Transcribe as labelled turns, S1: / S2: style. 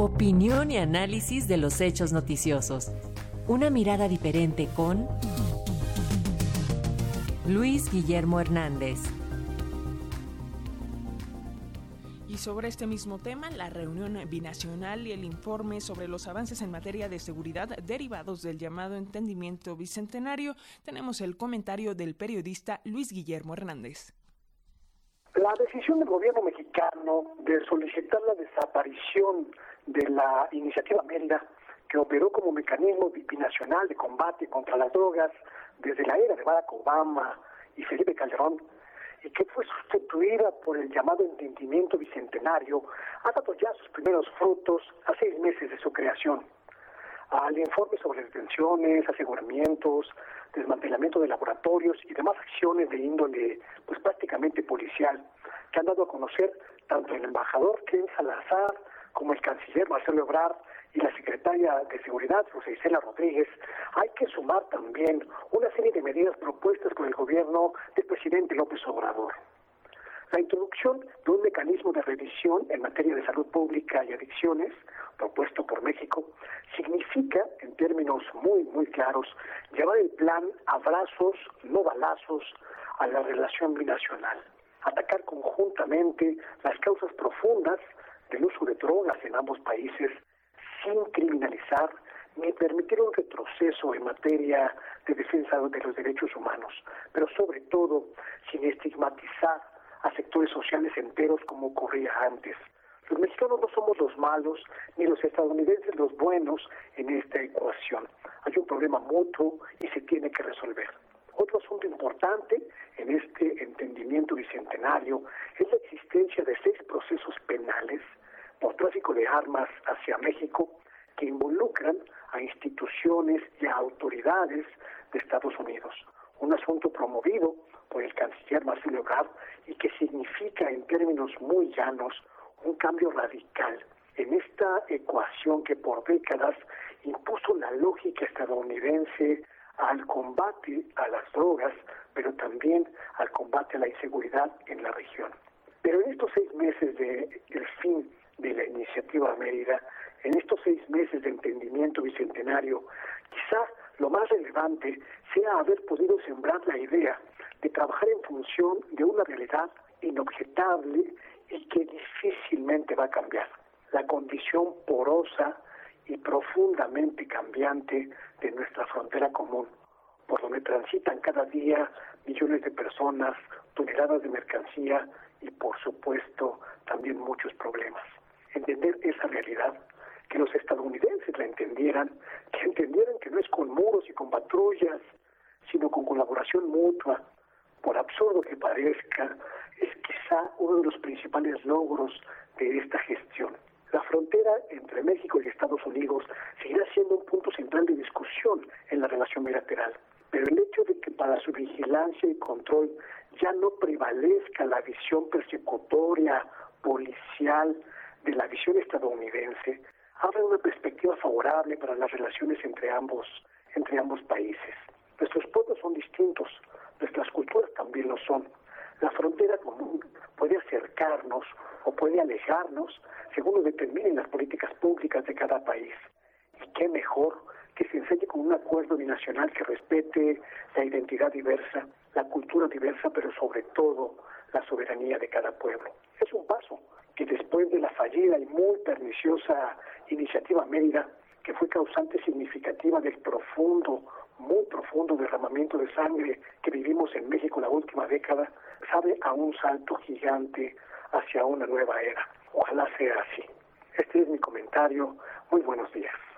S1: Opinión y análisis de los hechos noticiosos. Una mirada diferente con Luis Guillermo Hernández.
S2: Y sobre este mismo tema, la reunión binacional y el informe sobre los avances en materia de seguridad derivados del llamado entendimiento bicentenario, tenemos el comentario del periodista Luis Guillermo Hernández.
S3: La decisión del gobierno mexicano de solicitar la desaparición de la iniciativa Mérida, que operó como mecanismo binacional de combate contra las drogas desde la era de Barack Obama y Felipe Calderón, y que fue sustituida por el llamado entendimiento bicentenario, ha dado ya sus primeros frutos a seis meses de su creación. Al informe sobre detenciones, aseguramientos, desmantelamiento de laboratorios y demás acciones de índole pues prácticamente policial que han dado a conocer tanto el embajador Ken Salazar como el canciller Marcelo Ebrard y la secretaria de Seguridad, José Isela Rodríguez, hay que sumar también una serie de medidas propuestas por el gobierno del presidente López Obrador. La introducción de un mecanismo de revisión en materia de salud pública y adicciones, propuesto por México, significa, en términos muy, muy claros, llevar el plan abrazos, no balazos, a la relación binacional, atacar conjuntamente las causas profundas del uso de drogas en ambos países sin criminalizar ni permitir un retroceso en materia de defensa de los derechos humanos, pero sobre todo sin estigmatizar a sectores sociales enteros como ocurría antes. Los mexicanos no somos los malos ni los estadounidenses los buenos en esta ecuación. Hay un problema mutuo y se tiene que resolver. Otro asunto importante en este entendimiento bicentenario es la existencia de seis procesos penales por tráfico de armas hacia México que involucran a instituciones y a autoridades de Estados Unidos. Un asunto promovido por el canciller Marcelo Ebrard y que significa en términos muy llanos un cambio radical en esta ecuación que por décadas impuso la lógica estadounidense al combate a las drogas, pero también al combate a la inseguridad en la región. Pero en estos seis meses del de fin de la iniciativa Mérida, en estos seis meses de entendimiento bicentenario, quizá lo más relevante sea haber podido sembrar la idea de trabajar en función de una realidad inobjetable y que difícilmente va a cambiar. La condición porosa y profundamente cambiante de nuestra frontera común, por donde transitan cada día millones de personas, toneladas de mercancía y por supuesto también muchos problemas. Entender esa realidad, que los estadounidenses la entendieran, que entendieran que no es con muros y con patrullas, sino con colaboración mutua, por absurdo que parezca, es quizá uno de los principales logros de esta gestión. La frontera entre México y Estados Unidos seguirá siendo un punto central de discusión en la relación bilateral, pero el hecho de que para su vigilancia y control ya no prevalezca la visión persecutoria, policial, de la visión estadounidense, abre una perspectiva favorable para las relaciones entre ambos, entre ambos países. Nuestros pueblos son distintos, nuestras culturas también lo son. La frontera común puede acercarnos o puede alejarnos según lo determinen las políticas públicas de cada país. Y qué mejor que se enseñe con un acuerdo binacional que respete la identidad diversa, la cultura diversa, pero sobre todo la soberanía de cada pueblo. Es un paso que después de la fallida y muy perniciosa iniciativa Mérida, que fue causante significativa del profundo, muy profundo derramamiento de sangre que vivimos en México la última década, sabe a un salto gigante hacia una nueva era. Ojalá sea así. Este es mi comentario. Muy buenos días.